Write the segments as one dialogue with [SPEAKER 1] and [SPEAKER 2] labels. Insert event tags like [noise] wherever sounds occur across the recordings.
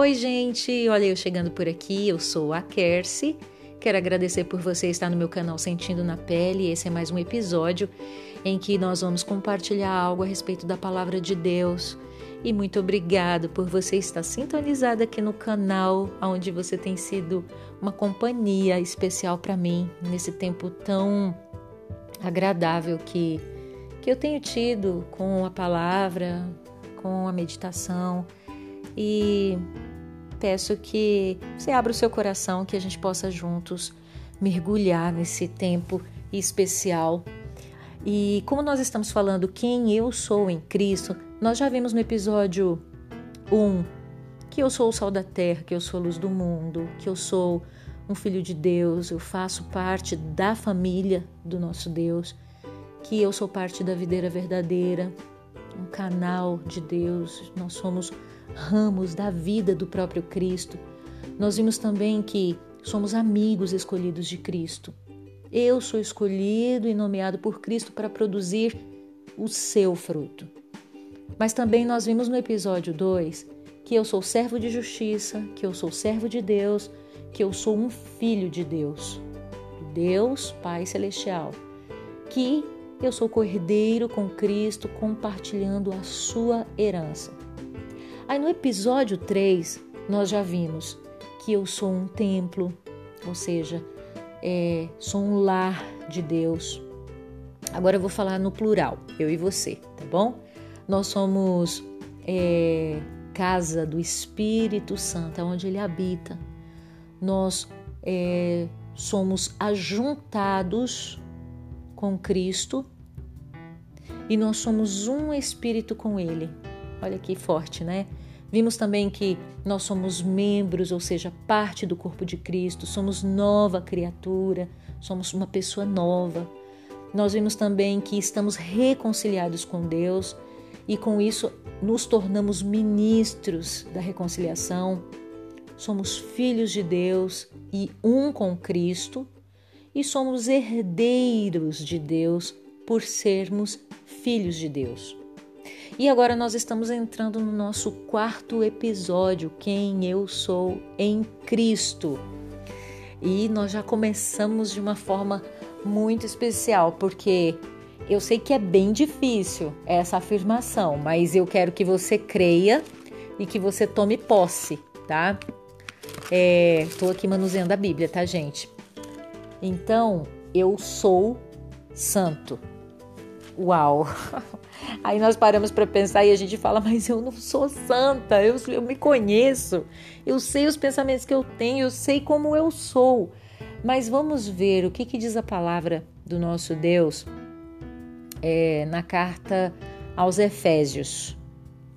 [SPEAKER 1] Oi, gente! Olha eu chegando por aqui, eu sou a Kersi. Quero agradecer por você estar no meu canal Sentindo na Pele. Esse é mais um episódio em que nós vamos compartilhar algo a respeito da palavra de Deus. E muito obrigado por você estar sintonizado aqui no canal, onde você tem sido uma companhia especial para mim nesse tempo tão agradável que, que eu tenho tido com a palavra, com a meditação e peço que você abra o seu coração, que a gente possa juntos mergulhar nesse tempo especial. E como nós estamos falando quem eu sou em Cristo, nós já vimos no episódio 1 que eu sou o sal da terra, que eu sou a luz do mundo, que eu sou um filho de Deus, eu faço parte da família do nosso Deus, que eu sou parte da videira verdadeira, um canal de Deus, nós somos ramos da vida do próprio Cristo. Nós vimos também que somos amigos escolhidos de Cristo. Eu sou escolhido e nomeado por Cristo para produzir o seu fruto. Mas também nós vimos no episódio 2 que eu sou servo de justiça, que eu sou servo de Deus, que eu sou um filho de Deus, Deus Pai Celestial, que eu sou cordeiro com Cristo, compartilhando a sua herança. Aí no episódio 3, nós já vimos que eu sou um templo, ou seja, é, sou um lar de Deus. Agora eu vou falar no plural, eu e você, tá bom? Nós somos é, casa do Espírito Santo, onde ele habita. Nós é, somos ajuntados com Cristo e nós somos um espírito com Ele. Olha que forte, né? Vimos também que nós somos membros, ou seja, parte do corpo de Cristo, somos nova criatura, somos uma pessoa nova. Nós vimos também que estamos reconciliados com Deus e com isso nos tornamos ministros da reconciliação. Somos filhos de Deus e um com Cristo e somos herdeiros de Deus por sermos filhos de Deus. E agora nós estamos entrando no nosso quarto episódio, Quem Eu Sou em Cristo. E nós já começamos de uma forma muito especial, porque eu sei que é bem difícil essa afirmação, mas eu quero que você creia e que você tome posse, tá? Estou é, aqui manuseando a Bíblia, tá, gente? Então, eu sou santo. Uau! [laughs] Aí nós paramos para pensar e a gente fala, mas eu não sou santa, eu, eu me conheço, eu sei os pensamentos que eu tenho, eu sei como eu sou. Mas vamos ver o que, que diz a palavra do nosso Deus é, na carta aos Efésios.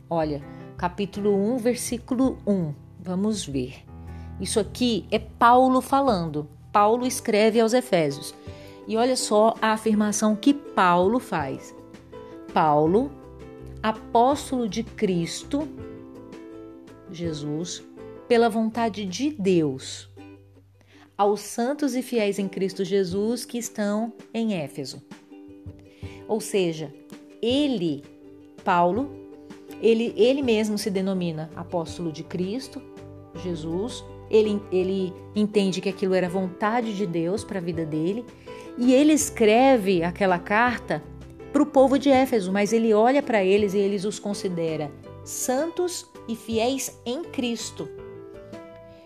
[SPEAKER 1] Olha, capítulo 1, versículo 1. Vamos ver. Isso aqui é Paulo falando. Paulo escreve aos Efésios. E olha só a afirmação que Paulo faz. Paulo, apóstolo de Cristo, Jesus, pela vontade de Deus, aos santos e fiéis em Cristo Jesus que estão em Éfeso. Ou seja, ele, Paulo, ele, ele mesmo se denomina apóstolo de Cristo, Jesus, ele, ele entende que aquilo era vontade de Deus para a vida dele e ele escreve aquela carta para o povo de Éfeso, mas ele olha para eles e eles os considera santos e fiéis em Cristo.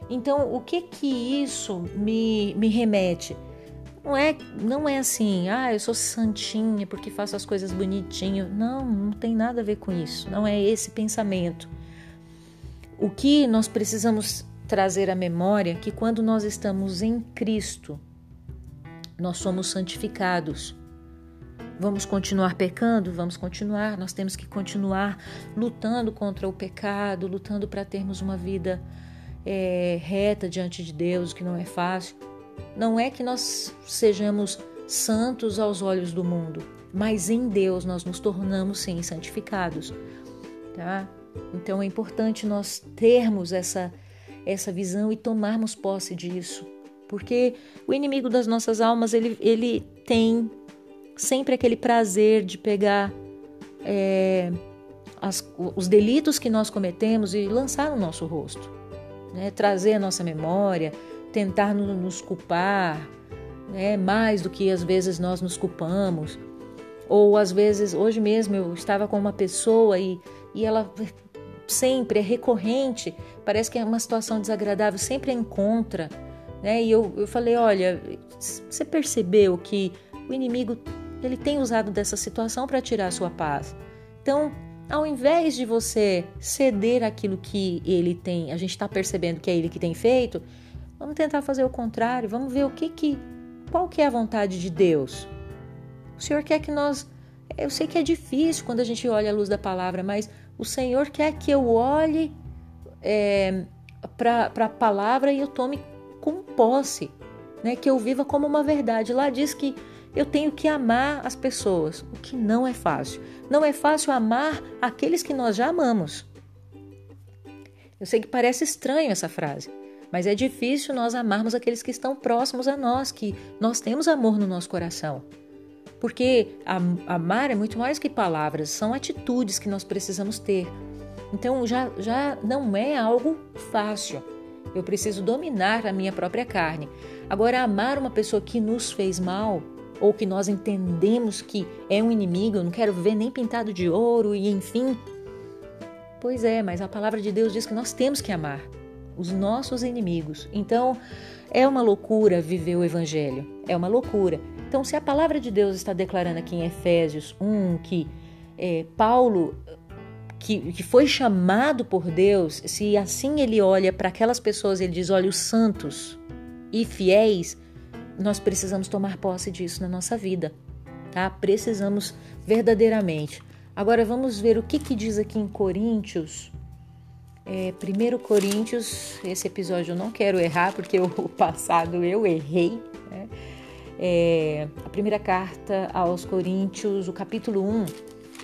[SPEAKER 1] Então, o que que isso me, me remete? Não é, não é assim, ah, eu sou santinha porque faço as coisas bonitinho. Não, não tem nada a ver com isso. Não é esse pensamento. O que nós precisamos trazer à memória que quando nós estamos em Cristo, nós somos santificados. Vamos continuar pecando? Vamos continuar. Nós temos que continuar lutando contra o pecado, lutando para termos uma vida é, reta diante de Deus, que não é fácil. Não é que nós sejamos santos aos olhos do mundo, mas em Deus nós nos tornamos sim santificados, tá? Então é importante nós termos essa essa visão e tomarmos posse disso, porque o inimigo das nossas almas ele, ele tem sempre aquele prazer de pegar é, as, os delitos que nós cometemos e lançar no nosso rosto. né, trazer a nossa memória, tentar nos culpar, né, mais do que às vezes nós nos culpamos. Ou às vezes, hoje mesmo eu estava com uma pessoa e, e ela sempre é recorrente, parece que é uma situação desagradável, sempre encontra. Né? E eu, eu falei: olha, você percebeu que o inimigo ele tem usado dessa situação para tirar a sua paz. Então, ao invés de você ceder aquilo que ele tem, a gente está percebendo que é ele que tem feito, vamos tentar fazer o contrário, vamos ver o que que, qual que é a vontade de Deus. O Senhor quer que nós, eu sei que é difícil quando a gente olha a luz da palavra, mas o Senhor quer que eu olhe é, para a palavra e eu tome com posse, né? que eu viva como uma verdade. Lá diz que eu tenho que amar as pessoas, o que não é fácil. Não é fácil amar aqueles que nós já amamos. Eu sei que parece estranho essa frase, mas é difícil nós amarmos aqueles que estão próximos a nós, que nós temos amor no nosso coração. Porque amar é muito mais que palavras, são atitudes que nós precisamos ter. Então já, já não é algo fácil. Eu preciso dominar a minha própria carne. Agora, amar uma pessoa que nos fez mal, ou que nós entendemos que é um inimigo, eu não quero ver nem pintado de ouro e enfim. Pois é, mas a palavra de Deus diz que nós temos que amar os nossos inimigos. Então, é uma loucura viver o evangelho, é uma loucura. Então, se a palavra de Deus está declarando aqui em Efésios 1 que é, Paulo, que, que foi chamado por Deus, se assim ele olha para aquelas pessoas, ele diz: olha, os santos e fiéis, nós precisamos tomar posse disso na nossa vida, tá? Precisamos verdadeiramente. Agora vamos ver o que, que diz aqui em Coríntios. É, 1 Coríntios, esse episódio eu não quero errar, porque [laughs] o passado eu errei. Né? É, a primeira carta aos Coríntios, o capítulo 1,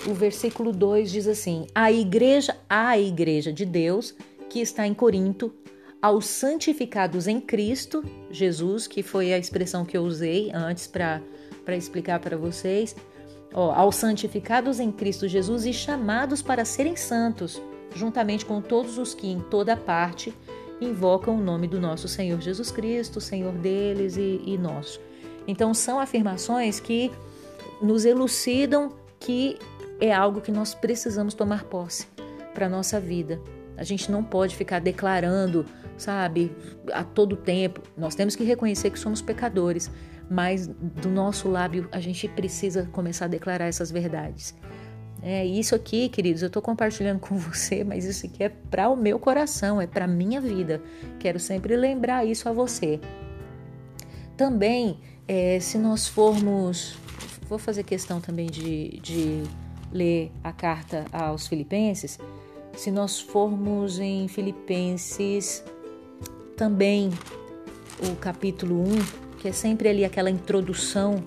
[SPEAKER 1] o versículo 2 diz assim: A igreja, a igreja de Deus que está em Corinto, aos santificados em Cristo Jesus, que foi a expressão que eu usei antes para explicar para vocês, ó, aos santificados em Cristo Jesus e chamados para serem santos, juntamente com todos os que em toda parte invocam o nome do nosso Senhor Jesus Cristo, Senhor deles e, e nosso. Então, são afirmações que nos elucidam que é algo que nós precisamos tomar posse para nossa vida. A gente não pode ficar declarando sabe, a todo tempo. Nós temos que reconhecer que somos pecadores, mas do nosso lábio a gente precisa começar a declarar essas verdades. É isso aqui, queridos, eu estou compartilhando com você, mas isso aqui é para o meu coração, é para minha vida. Quero sempre lembrar isso a você. Também, é, se nós formos, vou fazer questão também de, de ler a carta aos Filipenses. Se nós formos em Filipenses também o capítulo 1, que é sempre ali aquela introdução.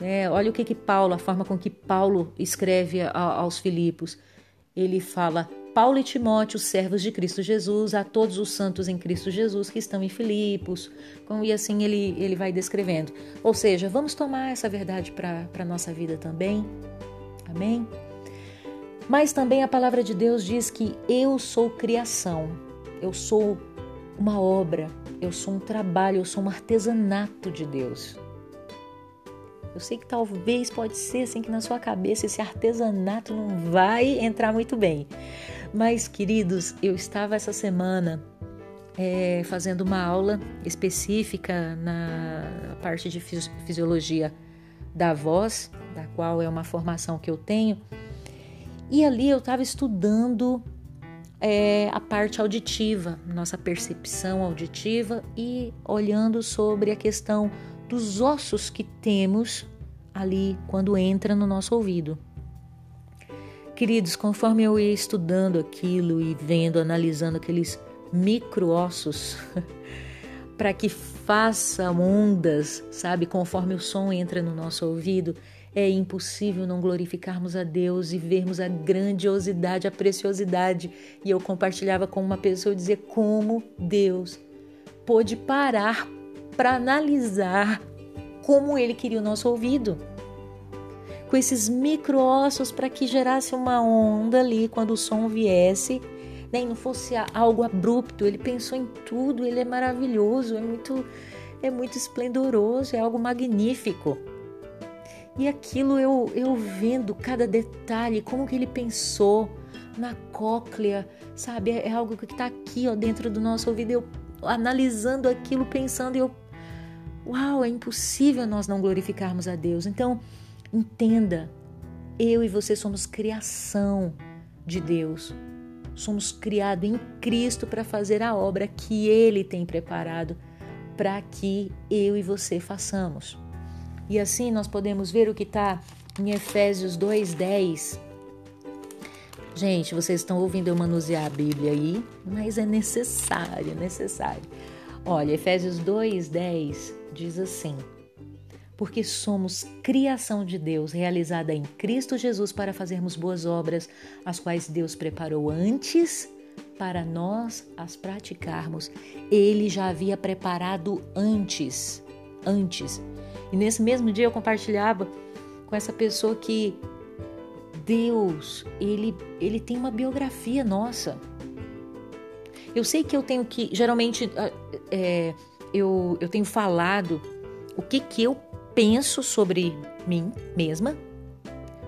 [SPEAKER 1] Né? Olha o que, que Paulo, a forma com que Paulo escreve a, aos Filipos. Ele fala: Paulo e Timóteo, servos de Cristo Jesus, a todos os santos em Cristo Jesus que estão em Filipos. E assim ele, ele vai descrevendo. Ou seja, vamos tomar essa verdade para a nossa vida também. Amém? Mas também a palavra de Deus diz que eu sou criação, eu sou uma obra, eu sou um trabalho, eu sou um artesanato de Deus. Eu sei que talvez pode ser assim que na sua cabeça esse artesanato não vai entrar muito bem. Mas, queridos, eu estava essa semana é, fazendo uma aula específica na parte de fisiologia da voz, da qual é uma formação que eu tenho. E ali eu estava estudando é, a parte auditiva, nossa percepção auditiva e olhando sobre a questão dos ossos que temos ali quando entra no nosso ouvido. Queridos, conforme eu ia estudando aquilo e vendo, analisando aqueles micro-ossos, [laughs] para que façam ondas, sabe, conforme o som entra no nosso ouvido, é impossível não glorificarmos a Deus e vermos a grandiosidade, a preciosidade. E eu compartilhava com uma pessoa dizer como Deus pôde parar para analisar como ele queria o nosso ouvido. Com esses micro-ossos para que gerasse uma onda ali quando o som viesse, né, e não fosse algo abrupto. Ele pensou em tudo, ele é maravilhoso, é muito, é muito esplendoroso, é algo magnífico. E aquilo eu, eu vendo cada detalhe, como que ele pensou na cóclea, sabe? É, é algo que está aqui ó, dentro do nosso ouvido. Eu analisando aquilo, pensando, e eu. Uau, é impossível nós não glorificarmos a Deus. Então, entenda, eu e você somos criação de Deus. Somos criados em Cristo para fazer a obra que Ele tem preparado para que eu e você façamos. E assim nós podemos ver o que está em Efésios 2,10. Gente, vocês estão ouvindo eu manusear a Bíblia aí, mas é necessário, necessário. Olha, Efésios 2,10 diz assim: Porque somos criação de Deus, realizada em Cristo Jesus para fazermos boas obras, as quais Deus preparou antes para nós as praticarmos. Ele já havia preparado antes, antes. E nesse mesmo dia eu compartilhava com essa pessoa que Deus, ele, ele tem uma biografia nossa. Eu sei que eu tenho que, geralmente, ah, é, eu, eu tenho falado o que, que eu penso sobre mim mesma,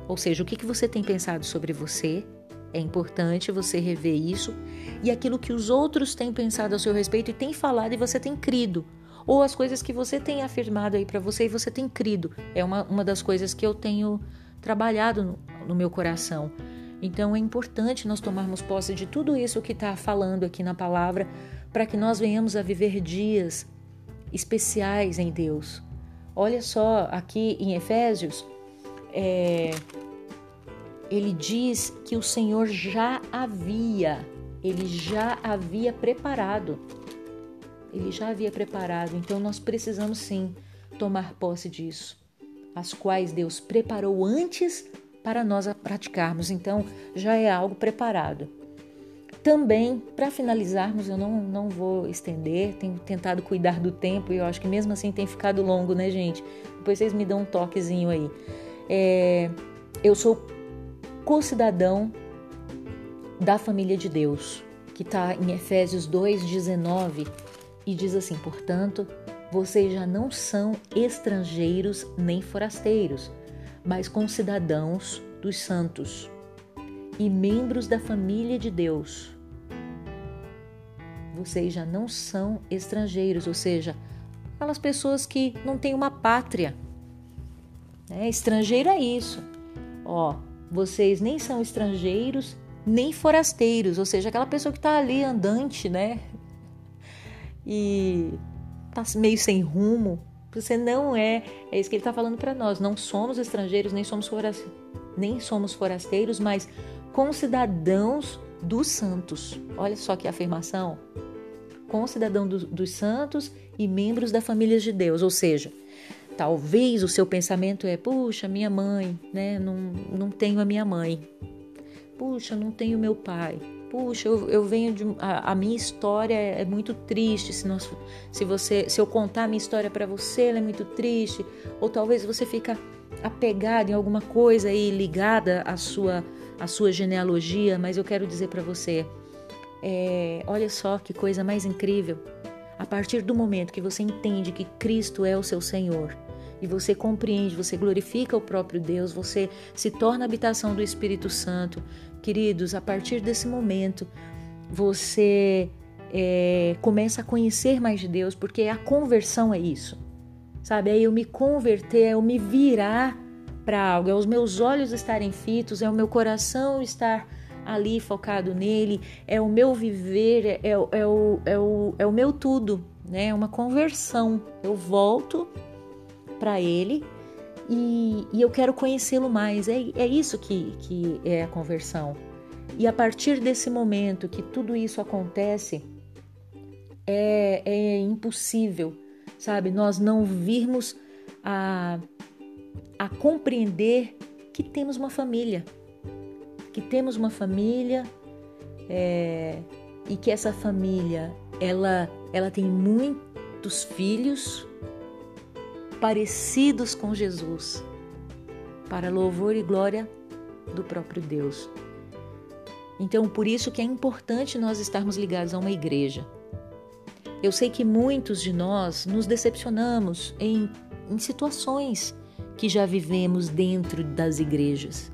[SPEAKER 1] ou seja, o que, que você tem pensado sobre você. É importante você rever isso e aquilo que os outros têm pensado a seu respeito e têm falado e você tem crido ou as coisas que você tem afirmado aí para você e você tem crido. É uma, uma das coisas que eu tenho trabalhado no, no meu coração. Então é importante nós tomarmos posse de tudo isso que está falando aqui na palavra, para que nós venhamos a viver dias especiais em Deus. Olha só, aqui em Efésios, é, ele diz que o Senhor já havia, ele já havia preparado ele já havia preparado, então nós precisamos sim tomar posse disso, as quais Deus preparou antes para nós praticarmos, então já é algo preparado. Também, para finalizarmos, eu não, não vou estender, tenho tentado cuidar do tempo e eu acho que mesmo assim tem ficado longo, né, gente? Depois vocês me dão um toquezinho aí. É, eu sou co-cidadão da família de Deus, que está em Efésios 2,19 e diz assim: portanto, vocês já não são estrangeiros nem forasteiros, mas concidadãos dos santos e membros da família de Deus. Vocês já não são estrangeiros, ou seja, aquelas pessoas que não têm uma pátria. É, estrangeiro é isso. Ó, vocês nem são estrangeiros nem forasteiros, ou seja, aquela pessoa que está ali andante, né? E tá meio sem rumo, você não é, é isso que ele está falando para nós. Não somos estrangeiros, nem somos, nem somos forasteiros, mas concidadãos dos santos. Olha só que afirmação. Concidadão do, dos santos e membros da família de Deus. Ou seja, talvez o seu pensamento é: puxa, minha mãe, né? Não, não tenho a minha mãe. Puxa, não tenho meu pai puxa, eu, eu venho de a, a, minha história é muito triste. Se, nós, se você, se eu contar a minha história para você, ela é muito triste. Ou talvez você fica apegado em alguma coisa aí ligada à sua à sua genealogia. Mas eu quero dizer para você, é, olha só que coisa mais incrível. A partir do momento que você entende que Cristo é o seu Senhor e você compreende, você glorifica o próprio Deus, você se torna habitação do Espírito Santo, Queridos, a partir desse momento, você é, começa a conhecer mais de Deus, porque a conversão é isso. Sabe? É eu me converter, é eu me virar para algo, é os meus olhos estarem fitos, é o meu coração estar ali focado nele, é o meu viver, é, é, o, é, o, é o meu tudo, né? É uma conversão. Eu volto para ele e, e eu quero conhecê-lo mais. É, é isso que, que é a conversão. E a partir desse momento que tudo isso acontece, é, é impossível, sabe, nós não virmos a, a compreender que temos uma família, que temos uma família é, e que essa família ela, ela tem muitos filhos parecidos com Jesus, para louvor e glória do próprio Deus. Então, por isso que é importante nós estarmos ligados a uma igreja. Eu sei que muitos de nós nos decepcionamos em, em situações que já vivemos dentro das igrejas.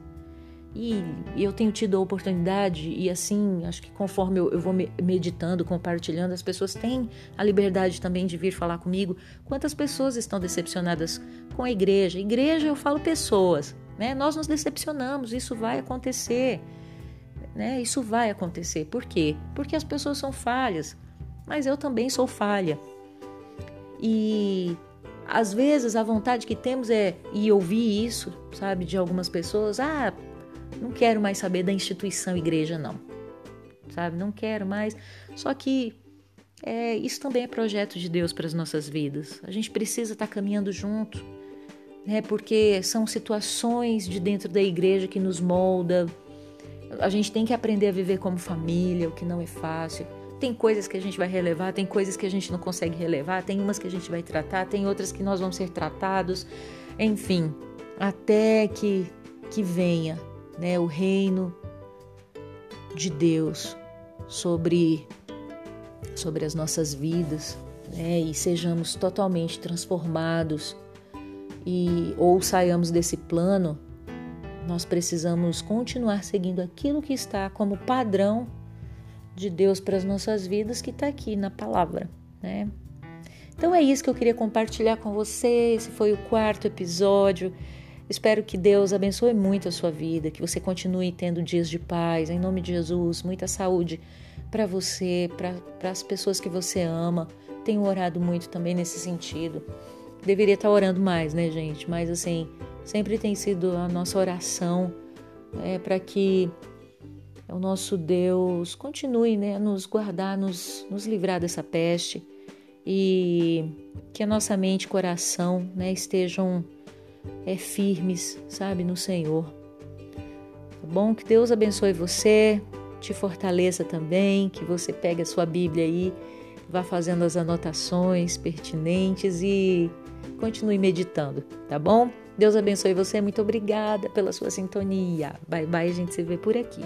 [SPEAKER 1] E eu tenho tido a oportunidade, e assim, acho que conforme eu, eu, vou meditando, compartilhando, as pessoas têm a liberdade também de vir falar comigo. Quantas pessoas estão decepcionadas com a igreja? Igreja, eu falo pessoas, né? Nós nos decepcionamos, isso vai acontecer, né? Isso vai acontecer. Por quê? Porque as pessoas são falhas, mas eu também sou falha. E às vezes a vontade que temos é e ouvir isso, sabe, de algumas pessoas, ah, não quero mais saber da instituição igreja, não. Sabe? Não quero mais. Só que é, isso também é projeto de Deus para as nossas vidas. A gente precisa estar caminhando junto, né? Porque são situações de dentro da igreja que nos molda. A gente tem que aprender a viver como família, o que não é fácil. Tem coisas que a gente vai relevar, tem coisas que a gente não consegue relevar, tem umas que a gente vai tratar, tem outras que nós vamos ser tratados. Enfim, até que que venha né, o reino de Deus sobre, sobre as nossas vidas né, e sejamos totalmente transformados e ou saiamos desse plano, nós precisamos continuar seguindo aquilo que está como padrão de Deus para as nossas vidas, que está aqui na palavra, né? Então é isso que eu queria compartilhar com você. Esse foi o quarto episódio. Espero que Deus abençoe muito a sua vida, que você continue tendo dias de paz, em nome de Jesus, muita saúde para você, para as pessoas que você ama. Tenho orado muito também nesse sentido. Deveria estar orando mais, né, gente? Mas assim, sempre tem sido a nossa oração é, para que o nosso Deus continue né, a nos guardar, nos, nos livrar dessa peste e que a nossa mente e coração né, estejam é, firmes, sabe, no Senhor. Tá bom? Que Deus abençoe você, te fortaleça também, que você pegue a sua Bíblia aí, vá fazendo as anotações pertinentes e continue meditando, tá bom? Deus abençoe você, muito obrigada pela sua sintonia. Bye bye, a gente se vê por aqui.